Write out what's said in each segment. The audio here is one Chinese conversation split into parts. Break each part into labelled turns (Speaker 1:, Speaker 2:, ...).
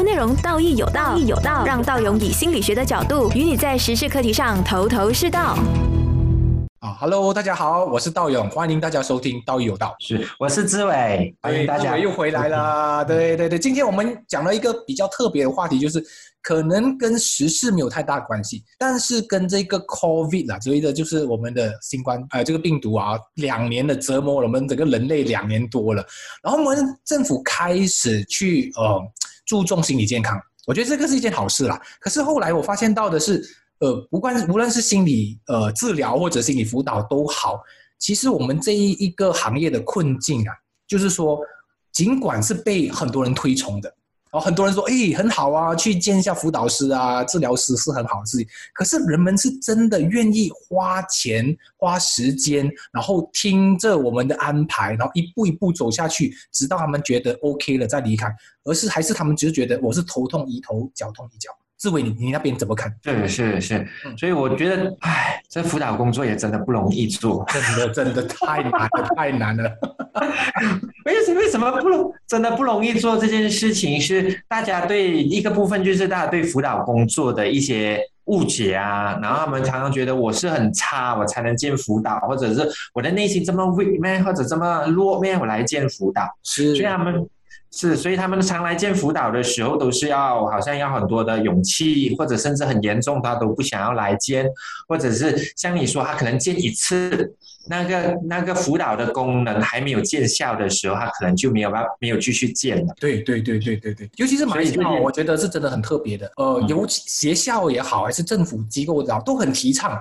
Speaker 1: 优内容道义有道，义有道，让道勇以心理学的角度与你在时事课题上头头是道。
Speaker 2: 啊，Hello，大家好，我是道勇，欢迎大家收听《道义有道》。
Speaker 3: 是，我是志伟，欢迎大家
Speaker 2: 又回来了。对对对，今天我们讲了一个比较特别的话题，就是可能跟时事没有太大关系，但是跟这个 COVID 啊，所谓的就是我们的新冠呃这个病毒啊，两年的折磨了我们整个人类两年多了，然后我们政府开始去呃注重心理健康，我觉得这个是一件好事啦。可是后来我发现到的是。呃，不管无论是心理呃治疗或者心理辅导都好，其实我们这一一个行业的困境啊，就是说，尽管是被很多人推崇的，然后很多人说，诶，很好啊，去见一下辅导师啊、治疗师是很好的事情。可是人们是真的愿意花钱、花时间，然后听着我们的安排，然后一步一步走下去，直到他们觉得 OK 了再离开，而是还是他们只是觉得我是头痛医头，脚痛医脚。志伟，你你那边怎么看？
Speaker 3: 是是是，所以我觉得，唉，这辅导工作也真的不容易做，
Speaker 2: 真的真的太难了，太难了。
Speaker 3: 为 什为什么不容真的不容易做这件事情？是大家对一个部分，就是大家对辅导工作的一些误解啊，然后他们常常觉得我是很差，我才能见辅导，或者是我的内心这么 weak man，或者这么弱 man，我来见辅导，
Speaker 2: 是，
Speaker 3: 所以他们。是，所以他们常来见辅导的时候，都是要好像要很多的勇气，或者甚至很严重，他都不想要来见，或者是像你说，他可能见一次，那个那个辅导的功能还没有见效的时候，他可能就没有办法没有继续见了。
Speaker 2: 对对对对对对，尤其是马来西亚，我觉得是真的很特别的。呃，尤其学校也好，还是政府机构也好，都很提倡。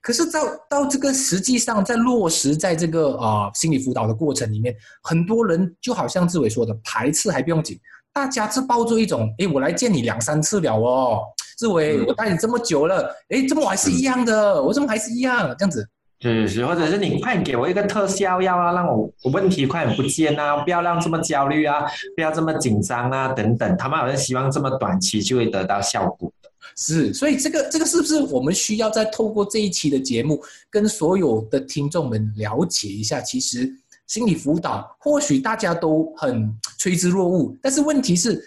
Speaker 2: 可是到到这个实际上在落实在这个啊心理辅导的过程里面，很多人就好像志伟说的排斥还不用紧，大家是抱着一种哎我来见你两三次了哦，志伟我带你这么久了，哎怎么我还是一样的，我怎么还是一样这样子？
Speaker 3: 是是，或者是你快给我一个特效药啊，让我我问题快点不见啊，不要让这么焦虑啊，不要这么紧张啊等等，他们好像希望这么短期就会得到效果。
Speaker 2: 是，所以这个这个是不是我们需要再透过这一期的节目，跟所有的听众们了解一下？其实心理辅导或许大家都很趋之若鹜，但是问题是，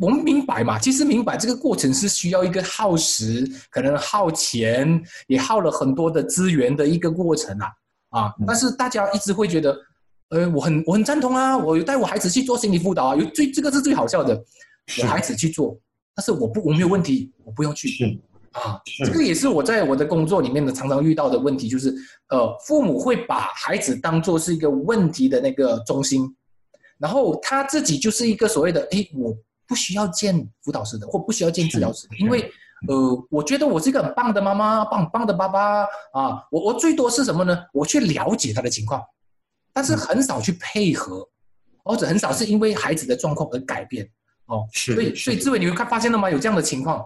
Speaker 2: 我们明白嘛？其实明白这个过程是需要一个耗时，可能耗钱，也耗了很多的资源的一个过程啊啊！但是大家一直会觉得，呃，我很我很赞同啊，我带我孩子去做心理辅导啊，有最这个是最好笑的，我孩子去做。但是我不我没有问题，我不用去啊。这个也是我在我的工作里面的常常遇到的问题，就是呃，父母会把孩子当做是一个问题的那个中心，然后他自己就是一个所谓的哎，我不需要见辅导师的，或不需要见治疗师的，因为呃，我觉得我是一个很棒的妈妈，棒棒的爸爸啊。我我最多是什么呢？我去了解他的情况，但是很少去配合，或者很少是因为孩子的状况而改变。哦，是，所以所以志伟，你会看发现了吗？有这样的情况。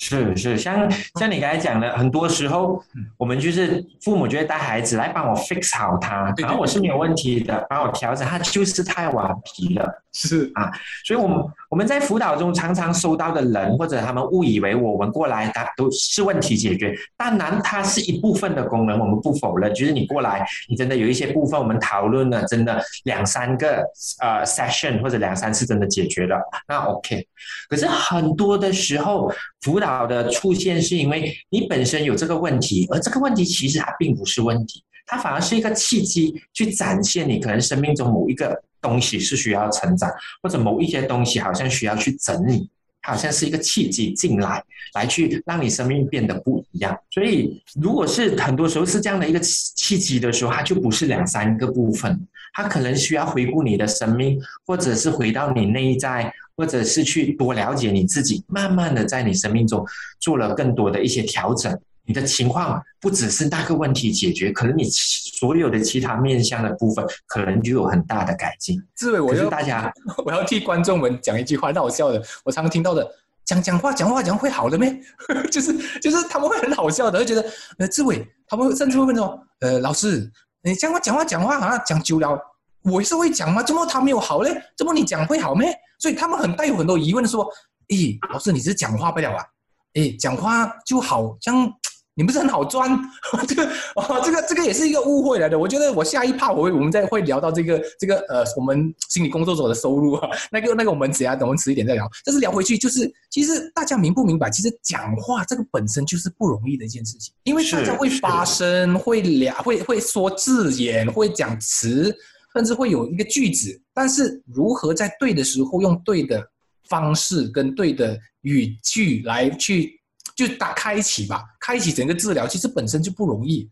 Speaker 3: 是是，像像你刚才讲的，很多时候我们就是父母就会带孩子来帮我 fix 好他，然后我是没有问题的，帮我调整，他就是太顽皮了。
Speaker 2: 是
Speaker 3: 啊，所以我们我们在辅导中常常收到的人，或者他们误以为我们过来，他都是问题解决。当然，它是一部分的功能，我们不否认。就是你过来，你真的有一些部分我们讨论了，真的两三个呃 session 或者两三次真的解决了，那 OK。可是很多的时候，辅导的出现是因为你本身有这个问题，而这个问题其实它并不是问题，它反而是一个契机，去展现你可能生命中某一个。东西是需要成长，或者某一些东西好像需要去整理，它好像是一个契机进来，来去让你生命变得不一样。所以，如果是很多时候是这样的一个契机的时候，它就不是两三个部分，它可能需要回顾你的生命，或者是回到你内在，或者是去多了解你自己，慢慢的在你生命中做了更多的一些调整。你的情况不只是那个问题解决，可能你所有的其他面向的部分，可能就有很大的改进。
Speaker 2: 志伟，我要大家，我要替观众们讲一句话，很好笑的。我常常听到的，讲讲话，讲话讲会好的没？就是就是他们会很好笑的，会觉得呃，志伟，他们甚至会问说，呃，老师，你讲话讲话讲话好像讲久了，我是会讲吗？怎么他没有好嘞？怎么你讲会好没？所以他们很带有很多疑问说，咦，老师，你是讲话不了啊？诶，讲话就好像。你不是很好赚？这个哦，这个这个也是一个误会来的。我觉得我下一趴我会我们再会聊到这个这个呃，我们心理工作者的收入啊，那个那个我们只要等我们迟一点再聊。但是聊回去就是，其实大家明不明白？其实讲话这个本身就是不容易的一件事情，因为大家会发声，会聊，会会说字眼，会讲词，甚至会有一个句子。但是如何在对的时候用对的方式跟对的语句来去。就打开启吧，开启整个治疗，其实本身就不容易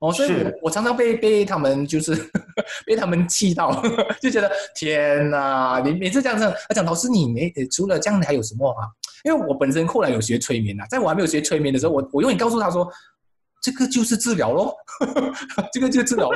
Speaker 2: 哦，所以我我常常被被他们就是 被他们气到，就觉得天哪，你每次这样子，他讲老师你没除了这样，你还有什么啊？因为我本身后来有学催眠啊，在我还没有学催眠的时候，我我永远告诉他说，这个就是治疗咯，这个就是治疗，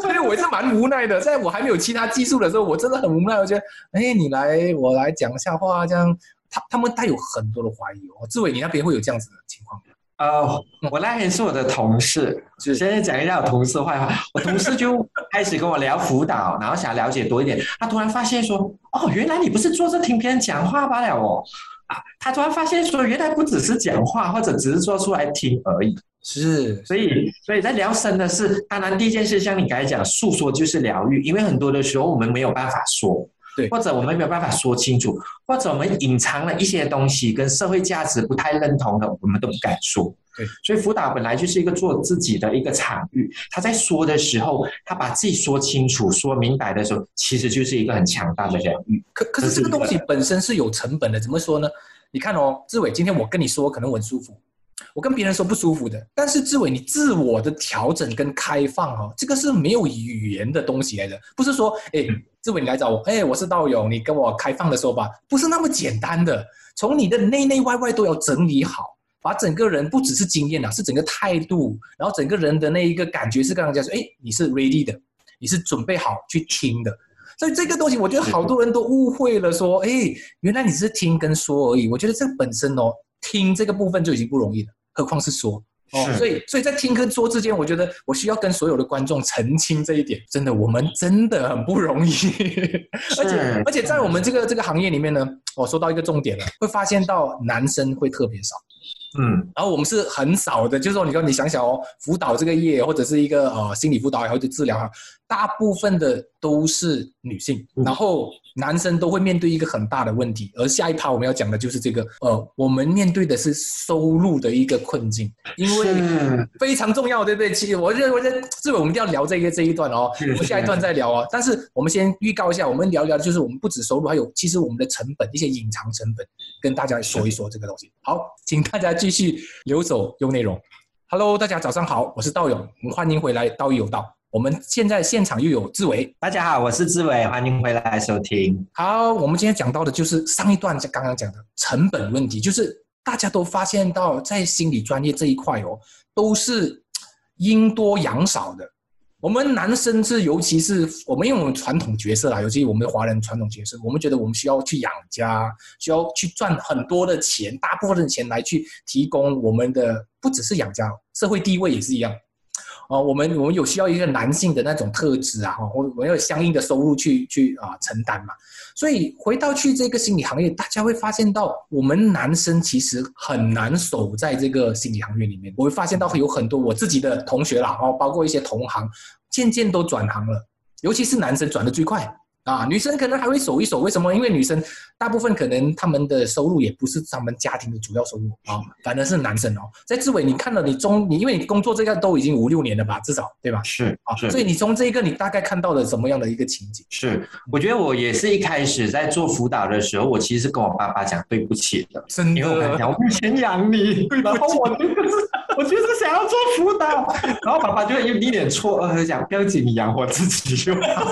Speaker 2: 所以我是蛮无奈的，在我还没有其他技术的时候，我真的很无奈，我觉得，哎，你来我来讲一下话这样。他他们带有很多的怀疑哦，志伟，你那边会有这样子的情况吗？
Speaker 3: 呃，我那天是我的同事，就现在讲一下我同事坏话。我同事就开始跟我聊辅导，然后想了解多一点。他突然发现说，哦，原来你不是坐着听别人讲话罢了哦。啊，他突然发现说，原来不只是讲话，或者只是说出来听而已。
Speaker 2: 是，
Speaker 3: 所以，所以在聊深的是，当然第一件事像你刚才讲，诉说就是疗愈，因为很多的时候我们没有办法说。
Speaker 2: 对，
Speaker 3: 或者我们没有办法说清楚，或者我们隐藏了一些东西，跟社会价值不太认同的，我们都不敢说。
Speaker 2: 对，
Speaker 3: 所以辅导本来就是一个做自己的一个场域。他在说的时候，他把自己说清楚、说明白的时候，其实就是一个很强大的疗愈。
Speaker 2: 可可是这个东西本身是有成本的，怎么说呢？你看哦，志伟，今天我跟你说，可能我很舒服。我跟别人说不舒服的，但是志伟，你自我的调整跟开放哦，这个是没有语言的东西来的，不是说，哎，志伟你来找我，哎，我是道友，你跟我开放的说吧，不是那么简单的，从你的内内外外都要整理好，把整个人不只是经验啊，是整个态度，然后整个人的那一个感觉是跟人家说，哎，你是 ready 的，你是准备好去听的，所以这个东西，我觉得好多人都误会了，说，哎，原来你是听跟说而已，我觉得这本身哦。听这个部分就已经不容易了，何况是说。哦，所以所以在听跟说之间，我觉得我需要跟所有的观众澄清这一点，真的我们真的很不容易，而且而且在我们这个这个行业里面呢，我说到一个重点了，会发现到男生会特别少。嗯，然后我们是很少的，就是说，你说你想想哦，辅导这个业或者是一个呃心理辅导或者治疗哈，大部分的都是女性，然后男生都会面对一个很大的问题。而下一趴我们要讲的就是这个，呃，我们面对的是收入的一个困境，因为非常重要，对不对？其实我认为这这个我们一定要聊这个这一段哦，我们下一段再聊哦。但是我们先预告一下，我们聊聊就是我们不止收入，还有其实我们的成本一些隐藏成本，跟大家说一说这个东西。好，请大家。继续留走用内容。Hello，大家早上好，我是道勇，欢迎回来道友有道。我们现在现场又有志伟，
Speaker 3: 大家好，我是志伟，欢迎回来收听。
Speaker 2: 好，我们今天讲到的就是上一段刚刚讲的成本问题，就是大家都发现到在心理专业这一块哦，都是 阴多阳少的。我们男生是，尤其是我们，用传统角色啦，尤其我们华人传统角色，我们觉得我们需要去养家，需要去赚很多的钱，大部分的钱来去提供我们的，不只是养家，社会地位也是一样。哦，我们我们有需要一个男性的那种特质啊，哈，我我要有相应的收入去去啊承担嘛。所以回到去这个心理行业，大家会发现到，我们男生其实很难守在这个心理行业里面。我会发现到有很多我自己的同学啦，哦，包括一些同行，渐渐都转行了，尤其是男生转的最快。啊，女生可能还会守一守，为什么？因为女生大部分可能他们的收入也不是他们家庭的主要收入啊，反而是男生哦。在志伟，你看了你中，你因为你工作这个都已经五六年了吧，至少对吧？
Speaker 3: 是
Speaker 2: 啊，所以你从这一个你大概看到了什么样的一个情景？
Speaker 3: 是，我觉得我也是一开始在做辅导的时候，我其实是跟我爸爸讲对不起的，
Speaker 2: 真的，
Speaker 3: 因为我讲我不先养你，然后我就是我就是想要做辅导，然后爸爸就有一脸错愕，讲不要紧，你养活自己就好。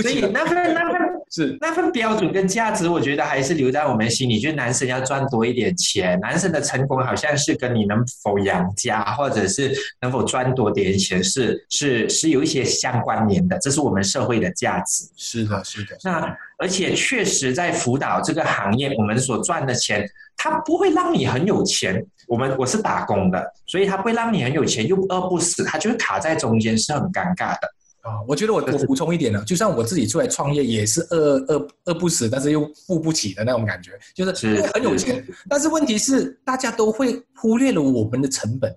Speaker 3: 所以那份那份
Speaker 2: 是
Speaker 3: 那份标准跟价值，我觉得还是留在我们心里。就是男生要赚多一点钱，男生的成功好像是跟你能否养家，或者是能否赚多点钱是是是有一些相关联的。这是我们社会的价值。
Speaker 2: 是的，是的。
Speaker 3: 那而且确实在辅导这个行业，我们所赚的钱，它不会让你很有钱。我们我是打工的，所以它不会让你很有钱又饿不死，它就是卡在中间，是很尴尬的。
Speaker 2: 啊，我觉得我我补充一点呢，就像我自己出来创业也是饿饿饿不死，但是又付不起的那种感觉，就是很有钱，但是问题是大家都会忽略了我们的成本，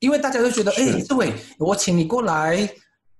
Speaker 2: 因为大家都觉得，哎，志伟，我请你过来，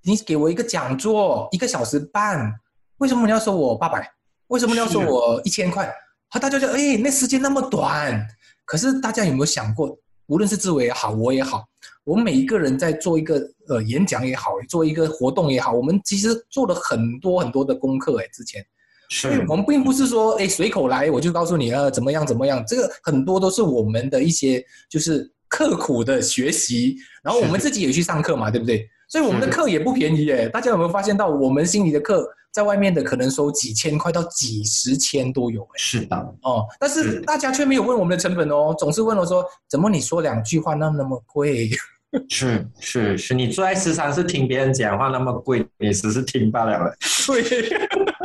Speaker 2: 你给我一个讲座，一个小时半，为什么你要收我八百？为什么你要收我一千块？好，大家就哎，那时间那么短，可是大家有没有想过，无论是志伟也好，我也好。我们每一个人在做一个呃演讲也好，做一个活动也好，我们其实做了很多很多的功课哎，之前，
Speaker 3: 所以
Speaker 2: 我们并不是说哎随口来我就告诉你呃怎么样怎么样，这个很多都是我们的一些就是刻苦的学习，然后我们自己也去上课嘛，对不对？所以我们的课也不便宜哎，大家有没有发现到我们心里的课？在外面的可能收几千块到几十千都有，
Speaker 3: 是的，
Speaker 2: 哦，但是大家却没有问我们的成本哦，总是问我说，怎么你说两句话那那么贵？
Speaker 3: 是是是，你坐在食堂是听别人讲话那么贵，你只是听罢了了。
Speaker 2: 对，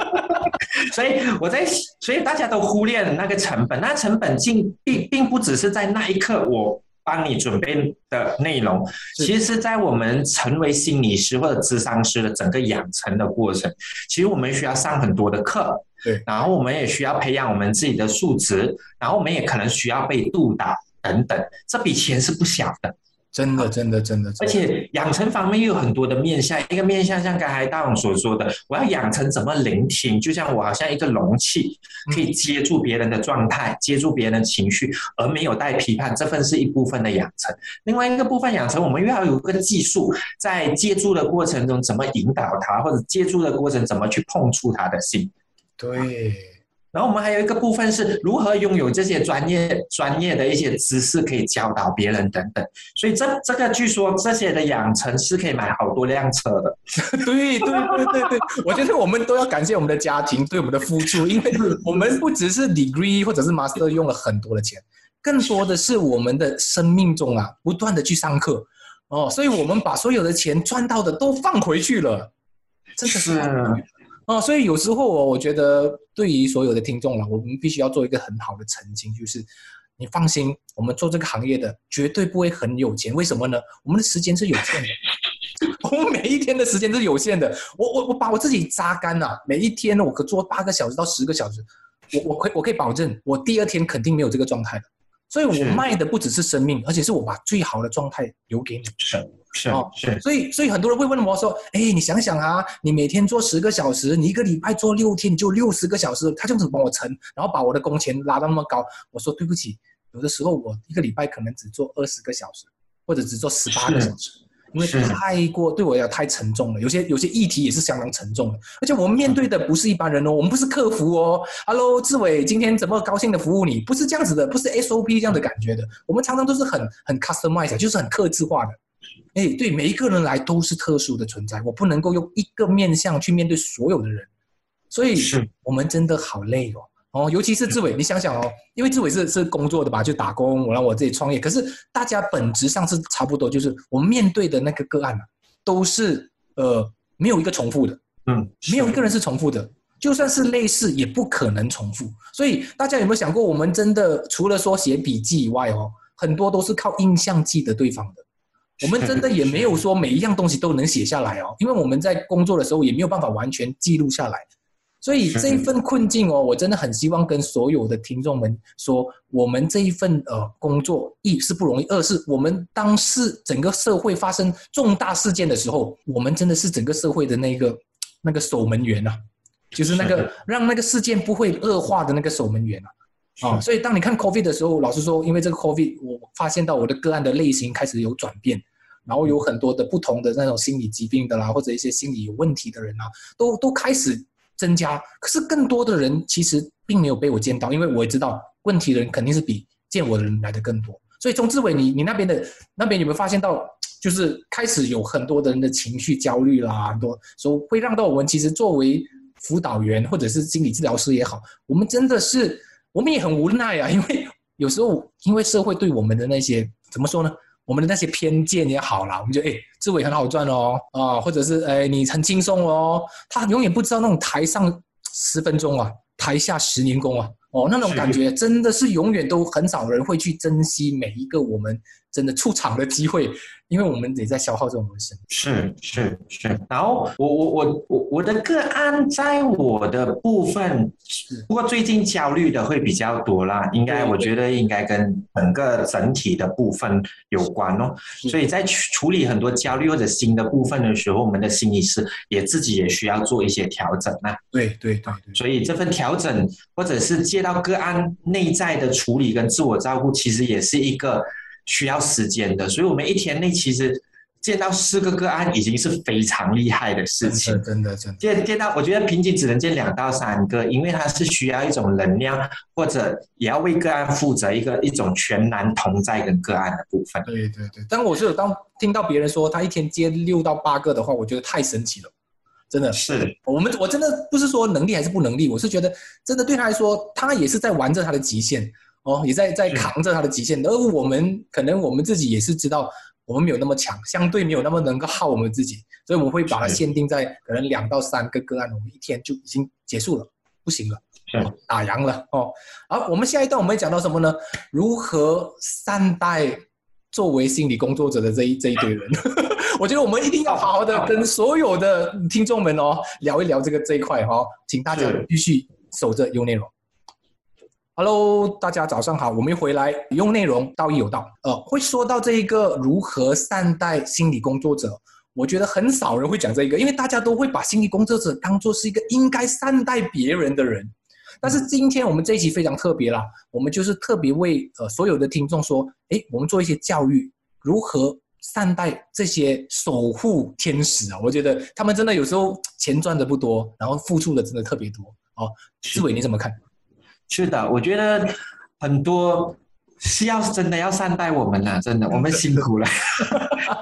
Speaker 3: 所以我在，所以大家都忽略了那个成本，那成本并并并不只是在那一刻我。帮你准备的内容，其实，在我们成为心理师或者智商师的整个养成的过程，其实我们需要上很多的课，
Speaker 2: 对，
Speaker 3: 然后我们也需要培养我们自己的素质，然后我们也可能需要被督导等等，这笔钱是不小的。
Speaker 2: 真的，真的，真的，
Speaker 3: 而且养成方面又有很多的面向。一个面向像刚才大勇所说的，我要养成怎么聆听，就像我好像一个容器，可以接住别人的状态，接住别人的情绪，而没有带批判，这份是一部分的养成。另外一个部分养成，我们又要有个技术，在接住的过程中怎么引导他，或者接住的过程怎么去碰触他的心。
Speaker 2: 对。
Speaker 3: 然后我们还有一个部分是如何拥有这些专业专业的一些知识，可以教导别人等等。所以这这个据说这些的养成是可以买好多辆车的。
Speaker 2: 对对对对对，我觉得我们都要感谢我们的家庭对我们的付出，因为我们不只是 degree 或者是 master 用了很多的钱，更多的是我们的生命中啊不断的去上课哦，所以我们把所有的钱赚到的都放回去了，真的是。哦，所以有时候我我觉得，对于所有的听众了，我们必须要做一个很好的澄清，就是你放心，我们做这个行业的绝对不会很有钱。为什么呢？我们的时间是有限的，我们每一天的时间是有限的。我我我把我自己榨干了，每一天呢我可做八个小时到十个小时，我我可以我可以保证，我第二天肯定没有这个状态的。所以我卖的不只是生命，而且是我把最好的状态留给你。
Speaker 3: 是哦，是，
Speaker 2: 所以所以很多人会问我说：“哎，你想想啊，你每天做十个小时，你一个礼拜做六天，你就六十个小时，他这样子帮我乘，然后把我的工钱拉到那么高。”我说：“对不起，有的时候我一个礼拜可能只做二十个小时，或者只做十八个小时，因为太过对我来讲太沉重了。有些有些议题也是相当沉重的，而且我们面对的不是一般人哦，我们不是客服哦。Hello，志伟，今天怎么高兴的服务你？不是这样子的，不是 SOP 这样的感觉的。我们常常都是很很 customized，就是很克制化的。”哎，对，每一个人来都是特殊的存在，我不能够用一个面相去面对所有的人，所以
Speaker 3: 是
Speaker 2: 我们真的好累哦，哦，尤其是志伟，你想想哦，因为志伟是是工作的吧，就打工，我让我自己创业，可是大家本质上是差不多，就是我们面对的那个个案啊，都是呃没有一个重复的，
Speaker 3: 嗯，
Speaker 2: 没有一个人是重复的，就算是类似也不可能重复，所以大家有没有想过，我们真的除了说写笔记以外哦，很多都是靠印象记得对方的。我们真的也没有说每一样东西都能写下来哦，因为我们在工作的时候也没有办法完全记录下来，所以这一份困境哦，我真的很希望跟所有的听众们说，我们这一份呃工作一是不容易，二是我们当是整个社会发生重大事件的时候，我们真的是整个社会的那个 那个守门员呐，就是那个让那个事件不会恶化的那个守门员啊。啊，所以当你看 COVID 的时候，老实说，因为这个 COVID，我发现到我的个案的类型开始有转变，然后有很多的不同的那种心理疾病的啦，或者一些心理有问题的人啊，都都开始增加。可是更多的人其实并没有被我见到，因为我也知道问题的人肯定是比见我的人来的更多。所以钟志伟，你你那边的那边有没有发现到，就是开始有很多的人的情绪焦虑啦，很多说会让到我们其实作为辅导员或者是心理治疗师也好，我们真的是。我们也很无奈啊，因为有时候因为社会对我们的那些怎么说呢？我们的那些偏见也好啦，我们就哎，这位很好赚哦，啊，或者是哎，你很轻松哦。他永远不知道那种台上十分钟啊，台下十年功啊，哦，那种感觉真的是永远都很少人会去珍惜每一个我们真的出场的机会，因为我们也在消耗这种生。
Speaker 3: 是是是，然后我我我我我的个案在我的部分，不过最近焦虑的会比较多啦，应该我觉得应该跟整个整体的部分有关哦。所以在处理很多焦虑或者新的部分的时候，我们的心理师也自己也需要做一些调整啊。
Speaker 2: 对对对，
Speaker 3: 所以这份调整或者是接到个案内在的处理跟自我照顾，其实也是一个。需要时间的，所以我们一天内其实见到四个个案已经是非常厉害的事情。
Speaker 2: 真的，真的。
Speaker 3: 见见到，我觉得平均只能见两到三个，因为它是需要一种能量，或者也要为个案负责一个一种全然同在跟个案的部分。
Speaker 2: 对对对。但我是当听到别人说他一天接六到八个的话，我觉得太神奇了，真的
Speaker 3: 是。
Speaker 2: 我们我真的不是说能力还是不能力，我是觉得真的对他来说，他也是在玩着他的极限。哦，也在在扛着他的极限，而我们可能我们自己也是知道，我们没有那么强，相对没有那么能够耗我们自己，所以我们会把它限定在可能两到三个个案，我们一天就已经结束了，不行了，打烊了哦。好，我们下一段我们会讲到什么呢？如何善待作为心理工作者的这一这一堆人？我觉得我们一定要好好的跟所有的听众们哦聊一聊这个这一块哈，请大家继续守着优内容。Hello，大家早上好，我们又回来用内容道义有道。呃，会说到这一个如何善待心理工作者，我觉得很少人会讲这一个，因为大家都会把心理工作者当做是一个应该善待别人的人。但是今天我们这一期非常特别啦，我们就是特别为呃所有的听众说，哎，我们做一些教育，如何善待这些守护天使啊？我觉得他们真的有时候钱赚的不多，然后付出的真的特别多。哦，志伟你怎么看？
Speaker 3: 是的，我觉得很多是要真的要善待我们了，真的，我们辛苦了。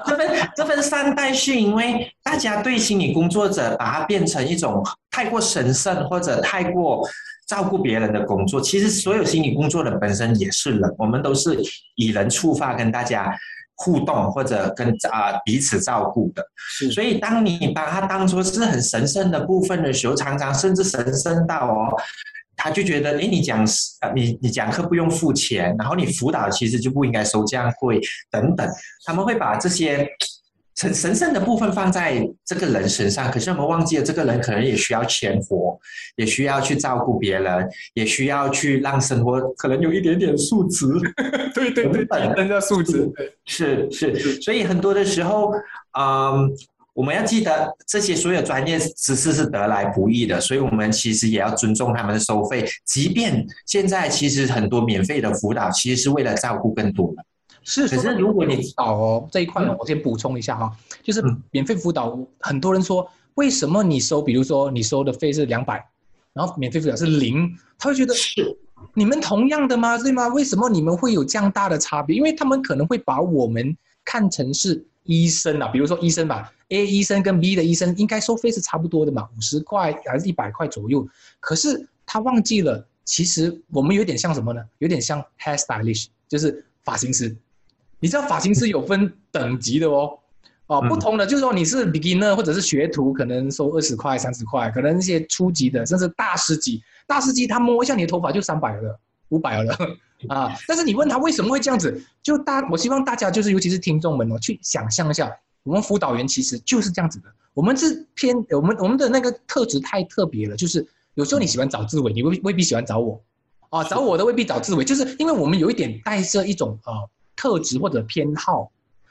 Speaker 3: 这份这份善待是因为大家对心理工作者把它变成一种太过神圣或者太过照顾别人的工作。其实所有心理工作的本身也是人，我们都是以人触发跟大家互动或者跟啊彼此照顾的。所以当你把它当做是很神圣的部分的时候，常常甚至神圣到哦。他就觉得，哎，你讲你你讲课不用付钱，然后你辅导其实就不应该收这样贵，等等，他们会把这些神神圣的部分放在这个人身上，可是我们忘记了，这个人可能也需要钱活，也需要去照顾别人，也需要去让生活可能有一点点素质，
Speaker 2: 对 对对，人的素质，
Speaker 3: 是是，所以很多的时候，嗯。我们要记得，这些所有专业知识是得来不易的，所以我们其实也要尊重他们的收费。即便现在其实很多免费的辅导，其实是为了照顾更多人。
Speaker 2: 是，可是如果你导哦这一块呢，我先补充一下哈，就是免费辅导，很多人说为什么你收，比如说你收的费是两百，然后免费辅导是零，他会觉得
Speaker 3: 是
Speaker 2: 你们同样的吗？对吗？为什么你们会有这样大的差别？因为他们可能会把我们看成是。医生啊，比如说医生吧，A 医生跟 B 的医生应该收费是差不多的嘛，五十块还是一百块左右。可是他忘记了，其实我们有点像什么呢？有点像 hair stylist，就是发型师。你知道发型师有分等级的哦，哦，不同的就是说你是 beginner 或者是学徒，可能收二十块、三十块，可能那些初级的，甚至大师级，大师级他摸一下你的头发就三百了。五百了啊！但是你问他为什么会这样子，就大我希望大家就是尤其是听众们哦，去想象一下，我们辅导员其实就是这样子的。我们是偏我们我们的那个特质太特别了，就是有时候你喜欢找志伟，你未未必喜欢找我啊，找我的未必找志伟，就是因为我们有一点带着一种呃特质或者偏好，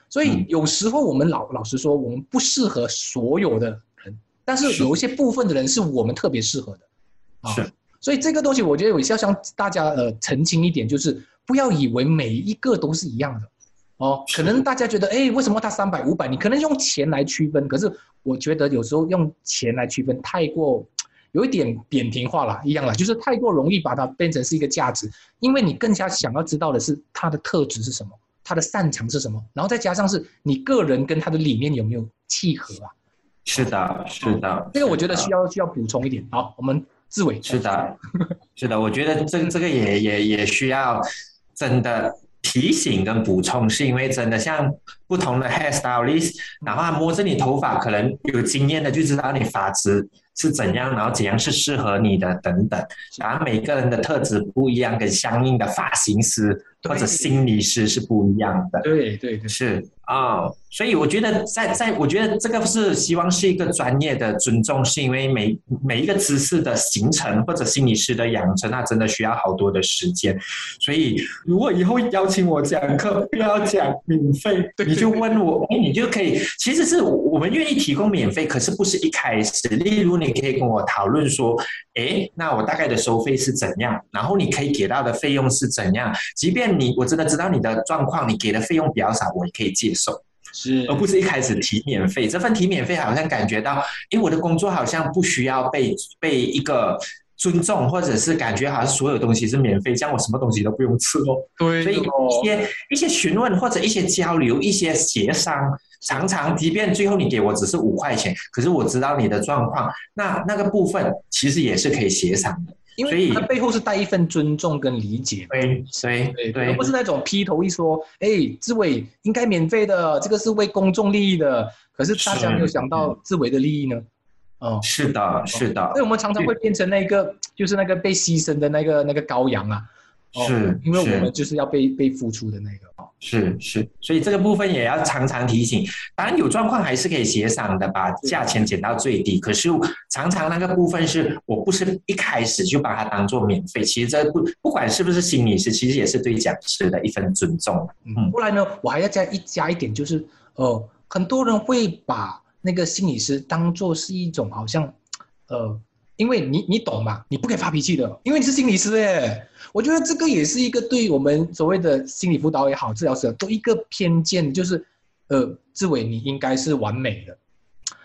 Speaker 2: 所以有时候我们老老实说，我们不适合所有的人，但是有一些部分的人是我们特别适合的
Speaker 3: 啊。是。
Speaker 2: 所以这个东西，我觉得我是要向大家呃澄清一点，就是不要以为每一个都是一样的，哦，可能大家觉得，哎，为什么他三百五百？你可能用钱来区分，可是我觉得有时候用钱来区分太过有一点扁平化了，一样了，就是太过容易把它变成是一个价值，因为你更加想要知道的是他的特质是什么，他的擅长是什么，然后再加上是你个人跟他的理念有没有契合啊？
Speaker 3: 是的，是的，
Speaker 2: 这个我觉得需要需要补充一点。好，我们。志伟
Speaker 3: 是的，是的，我觉得这这个也也也需要真的提醒跟补充，是因为真的像不同的 hairstylist，然后他摸着你头发，可能有经验的就知道你发质是怎样，然后怎样是适合你的等等。然后每个人的特质不一样，跟相应的发型师或者心理师是不一样的。
Speaker 2: 对对对，
Speaker 3: 是啊，所以我觉得在在，我觉得这个是希望是一个专业的尊重，是因为每每一个知识的形成或者心理师的养成，那真的需要好多的时间。所以如果以后邀请我讲课，不要讲免费，你就问我，哎，你就可以，其实是我们愿意提供免费，可是不是一开始。例如，你可以跟我讨论说，哎，那我大概的收费是怎样，然后你可以给到的费用是怎样，即便你我真的知道你的状况，你给的费用比较少，我也可以接受，
Speaker 2: 是，
Speaker 3: 而不是一开始提免费。这份提免费好像感觉到，哎我的工作好像不需要被被一个尊重，或者是感觉好像所有东西是免费，这样我什么东西都不用吃哦。
Speaker 2: 对，
Speaker 3: 所以一些一些询问或者一些交流、一些协商，常常即便最后你给我只是五块钱，可是我知道你的状况，那那个部分其实也是可以协商的。
Speaker 2: 因为它背后是带一份尊重跟理解，
Speaker 3: 对，所以对对，
Speaker 2: 而不是那种劈头一说，哎，志伟应该免费的，这个是为公众利益的。可是大家没有想到志伟的利益呢？
Speaker 3: 哦，是的，是的。
Speaker 2: 所以我们常常会变成那个，就是那个被牺牲的那个那个羔羊啊。
Speaker 3: 是，
Speaker 2: 因为我们就是要被被付出的那个。
Speaker 3: 是是，所以这个部分也要常常提醒。当然有状况还是可以协商的，把价钱减到最低。可是常常那个部分是我不是一开始就把它当做免费。其实这不不管是不是心理师，其实也是对讲师的一份尊重。
Speaker 2: 嗯，后来呢，我还要再一加一点，就是呃，很多人会把那个心理师当做是一种好像呃。因为你你懂嘛，你不可以发脾气的，因为你是心理师哎。我觉得这个也是一个对我们所谓的心理辅导也好，治疗师都一个偏见，就是，呃，志伟你应该是完美的，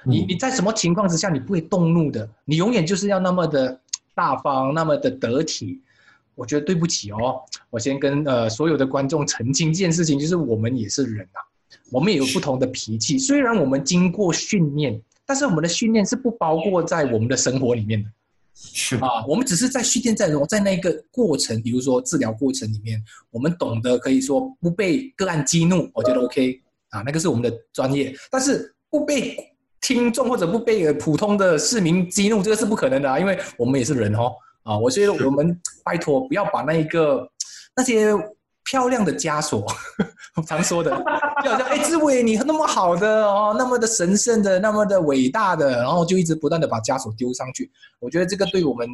Speaker 2: 你你在什么情况之下你不会动怒的，你永远就是要那么的大方，那么的得体。我觉得对不起哦，我先跟呃所有的观众澄清一件事情，就是我们也是人啊，我们也有不同的脾气，虽然我们经过训练。但是我们的训练是不包括在我们的生活里面的，
Speaker 3: 是
Speaker 2: 啊，我们只是在训练在在那个过程，比如说治疗过程里面，我们懂得可以说不被个案激怒，我觉得 OK 啊，那个是我们的专业。但是不被听众或者不被普通的市民激怒，这个是不可能的啊，因为我们也是人哦啊，我觉得我们拜托不要把那一个那些。漂亮的枷锁，常说的，就好像哎，志伟你那么好的哦，那么的神圣的，那么的伟大的，然后就一直不断的把枷锁丢上去。我觉得这个对我们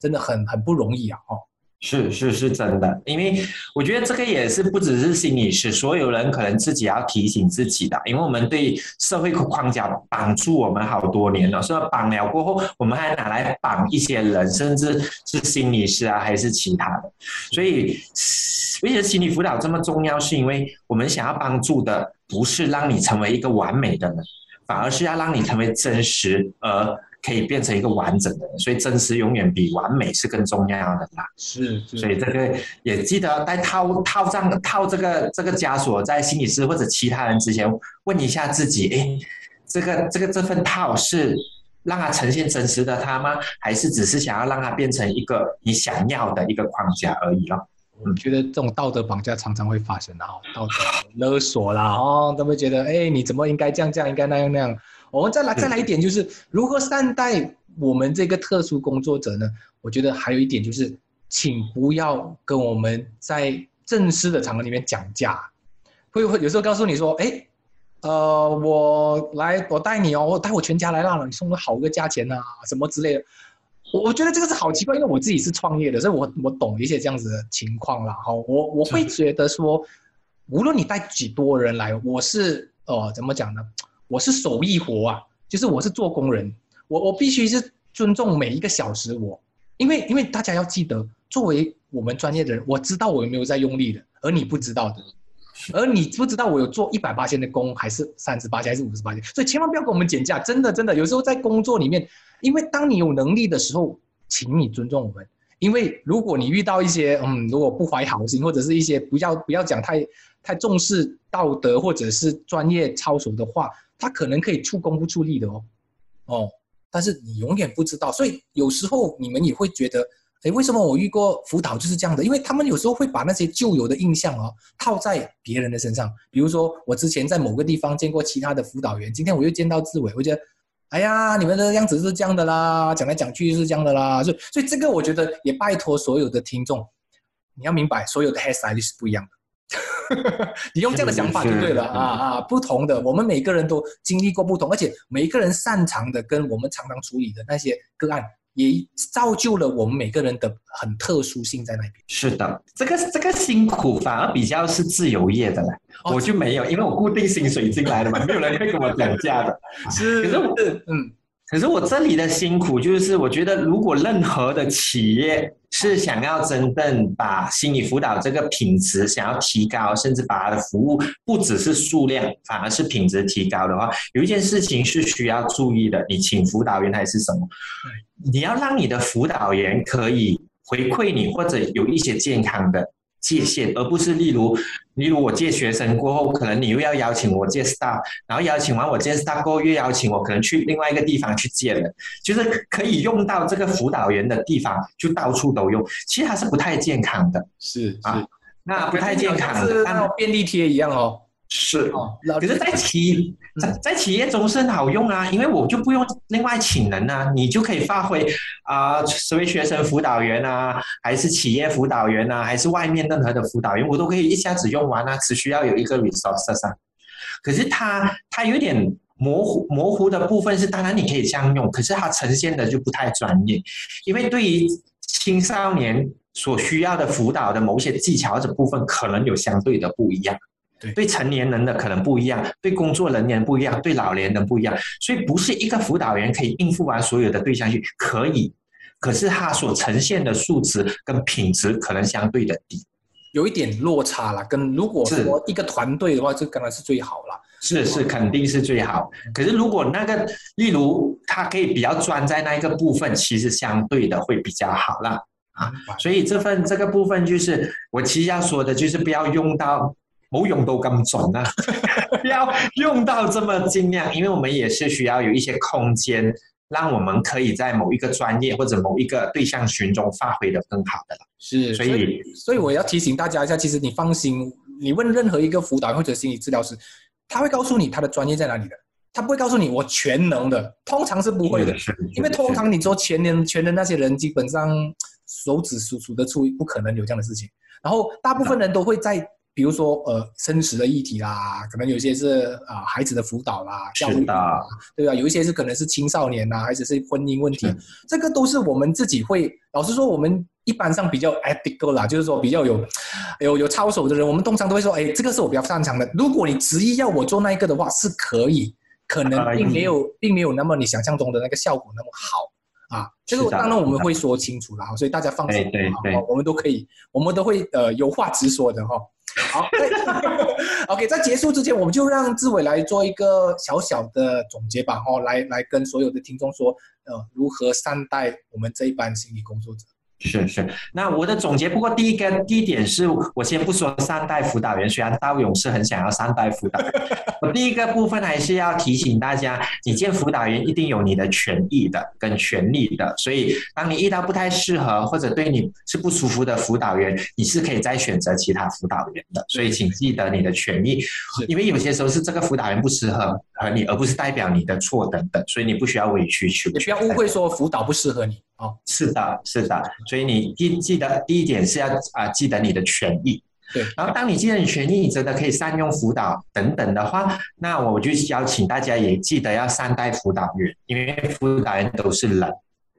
Speaker 2: 真的很很不容易啊！哦，
Speaker 3: 是是是真的，因为我觉得这个也是不只是心理师，所有人可能自己要提醒自己的，因为我们对社会框架绑住我们好多年了，所以绑了过后，我们还拿来绑一些人，甚至是心理师啊，还是其他的，所以。为什么心理辅导这么重要？是因为我们想要帮助的不是让你成为一个完美的人，反而是要让你成为真实，而可以变成一个完整的人。所以真实永远比完美是更重要的啦。
Speaker 2: 是，
Speaker 3: 所以这个也记得在套套上套这个这个枷锁，在心理师或者其他人之前问一下自己：哎，这个这个这份套是让它呈现真实的他吗？还是只是想要让它变成一个你想要的一个框架而已了？
Speaker 2: 我觉得这种道德绑架常常会发生的哈，道德勒索啦，哦，都会觉得，哎，你怎么应该这样这样，应该那样那样。我们再来再来一点，就是如何善待我们这个特殊工作者呢？我觉得还有一点就是，请不要跟我们在正式的场合里面讲价，会会有时候告诉你说，哎，呃，我来我带你哦，我带我全家来了，你送个好个价钱呐，什么之类的。我我觉得这个是好奇怪，因为我自己是创业的，所以我我懂一些这样子的情况啦。哈，我我会觉得说，无论你带几多人来，我是呃怎么讲呢？我是手艺活啊，就是我是做工人，我我必须是尊重每一个小时。我因为因为大家要记得，作为我们专业的人，我知道我有没有在用力的，而你不知道的，而你不知道我有做一百八千的工，还是三十八千，还是五十八千，所以千万不要跟我们减价，真的真的，有时候在工作里面。因为当你有能力的时候，请你尊重我们。因为如果你遇到一些嗯，如果不怀好心，或者是一些不要不要讲太太重视道德或者是专业操守的话，他可能可以出工不出力的哦。哦，但是你永远不知道，所以有时候你们也会觉得哎，为什么我遇过辅导就是这样的？因为他们有时候会把那些旧有的印象哦套在别人的身上。比如说，我之前在某个地方见过其他的辅导员，今天我又见到志伟，我觉得，哎呀，你们的样子是这样的啦，讲来讲去是这样的啦。所以，所以这个我觉得也拜托所有的听众，你要明白，所有的 hairstyle 是不一样的。你用这样的想法就对了啊啊！不同的，我们每个人都经历过不同，而且每一个人擅长的跟我们常常处理的那些个案，也造就了我们每个人的很特殊性在那边。
Speaker 3: 是的，这个这个辛苦反而比较是自由业的了，我就没有，因为我固定薪水进来的嘛，没有人会跟我讲价的。
Speaker 2: 是，
Speaker 3: 可是我嗯。可是我这里的辛苦就是，我觉得如果任何的企业是想要真正把心理辅导这个品质想要提高，甚至把它的服务不只是数量，反而是品质提高的话，有一件事情是需要注意的。你请辅导员还是什么？你要让你的辅导员可以回馈你，或者有一些健康的。界限，而不是例如，例如我借学生过后，可能你又要邀请我借 star，然后邀请完我借 star 过后，又邀请我可能去另外一个地方去借人，就是可以用到这个辅导员的地方，就到处都用，其实它是不太健康的。
Speaker 2: 是啊，
Speaker 3: 那不太健康，
Speaker 2: 像便利贴一样哦。
Speaker 3: 是，可是，在企在在企业中是很好用啊，因为我就不用另外请人啊，你就可以发挥啊，所谓学生辅导员啊，还是企业辅导员啊，还是外面任何的辅导员，我都可以一下子用完啊，只需要有一个 resource 啊。可是它它有点模糊模糊的部分是，当然你可以这样用，可是它呈现的就不太专业，因为对于青少年所需要的辅导的某些技巧或者部分，可能有相对的不一样。对成年人的可能不一样，对工作人员不一样，对老年人不一样，所以不是一个辅导员可以应付完所有的对象去，可以，可是他所呈现的数值跟品质可能相对的低，
Speaker 2: 有一点落差了。跟如果说一个团队的话，这当然是最好了。
Speaker 3: 是是，肯定是最好。可是如果那个，例如他可以比较专在那一个部分，其实相对的会比较好了啊。所以这份这个部分就是我其实要说的，就是不要用到。冇用到咁准啊！要用到这么尽量，因为我们也是需要有一些空间，让我们可以在某一个专业或者某一个对象群中发挥的更好的。
Speaker 2: 是，所以所以我要提醒大家一下，其实你放心，你问任何一个辅导或者心理治疗师，他会告诉你他的专业在哪里的，他不会告诉你我全能的，通常是不会的，因为通常你说全能全能那些人，基本上手指数数得出，不可能有这样的事情。然后大部分人都会在。比如说，呃，生死的议题啦，可能有些是啊，孩子的辅导啦，教育啦，对吧？有一些是可能是青少年呐，还是是婚姻问题，这个都是我们自己会。老实说，我们一般上比较 ethical 啦，就是说比较有有有操守的人，我们通常都会说，哎，这个是我比较擅长的。如果你执意要我做那一个的话，是可以，可能并没有并没有那么你想象中的那个效果那么好啊。这个当然我们会说清楚啦，所以大家放心，我们都可以，我们都会呃有话直说的哈。好，OK，在结束之前，我们就让志伟来做一个小小的总结吧，哦，来来跟所有的听众说，呃，如何善待我们这一班心理工作者。
Speaker 3: 是是，那我的总结，不过第一个第一点是我先不说三代辅导员，虽然道勇是很想要三代辅导员，我第一个部分还是要提醒大家，你见辅导员一定有你的权益的跟权利的，所以当你遇到不太适合或者对你是不舒服的辅导员，你是可以再选择其他辅导员的，所以请记得你的权益，因为有些时候是这个辅导员不适合和你，而不是代表你的错等等，所以你不需要委曲求全，
Speaker 2: 也不要误会说辅导不适合你。
Speaker 3: 哦，是的，是的，所以你记记得第一点是要啊记得你的权益，
Speaker 2: 对。
Speaker 3: 然后当你记得你权益，你真的可以善用辅导等等的话，那我就邀请大家也记得要善待辅导员，因为辅导员都是人。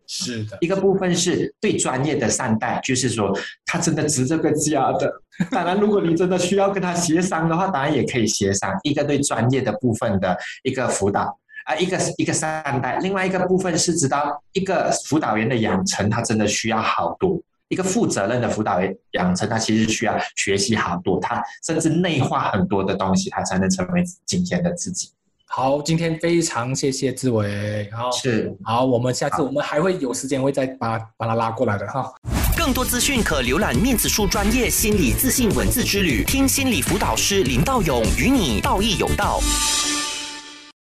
Speaker 2: 是的，
Speaker 3: 一个部分是对专业的善待，就是说他真的值这个价的。当然，如果你真的需要跟他协商的话，当然也可以协商。一个对专业的部分的一个辅导。啊，一个一个善待，另外一个部分是知道一个辅导员的养成，他真的需要好多。一个负责任的辅导员养成，他其实需要学习好多，他甚至内化很多的东西，他才能成为今天的自己。
Speaker 2: 好，今天非常谢谢志伟。好，
Speaker 3: 是
Speaker 2: 好，我们下次我们还会有时间会再把把他拉过来的哈。
Speaker 4: 更多资讯可浏览面子书专业心理自信文字之旅，听心理辅导师林道勇与你道义有道。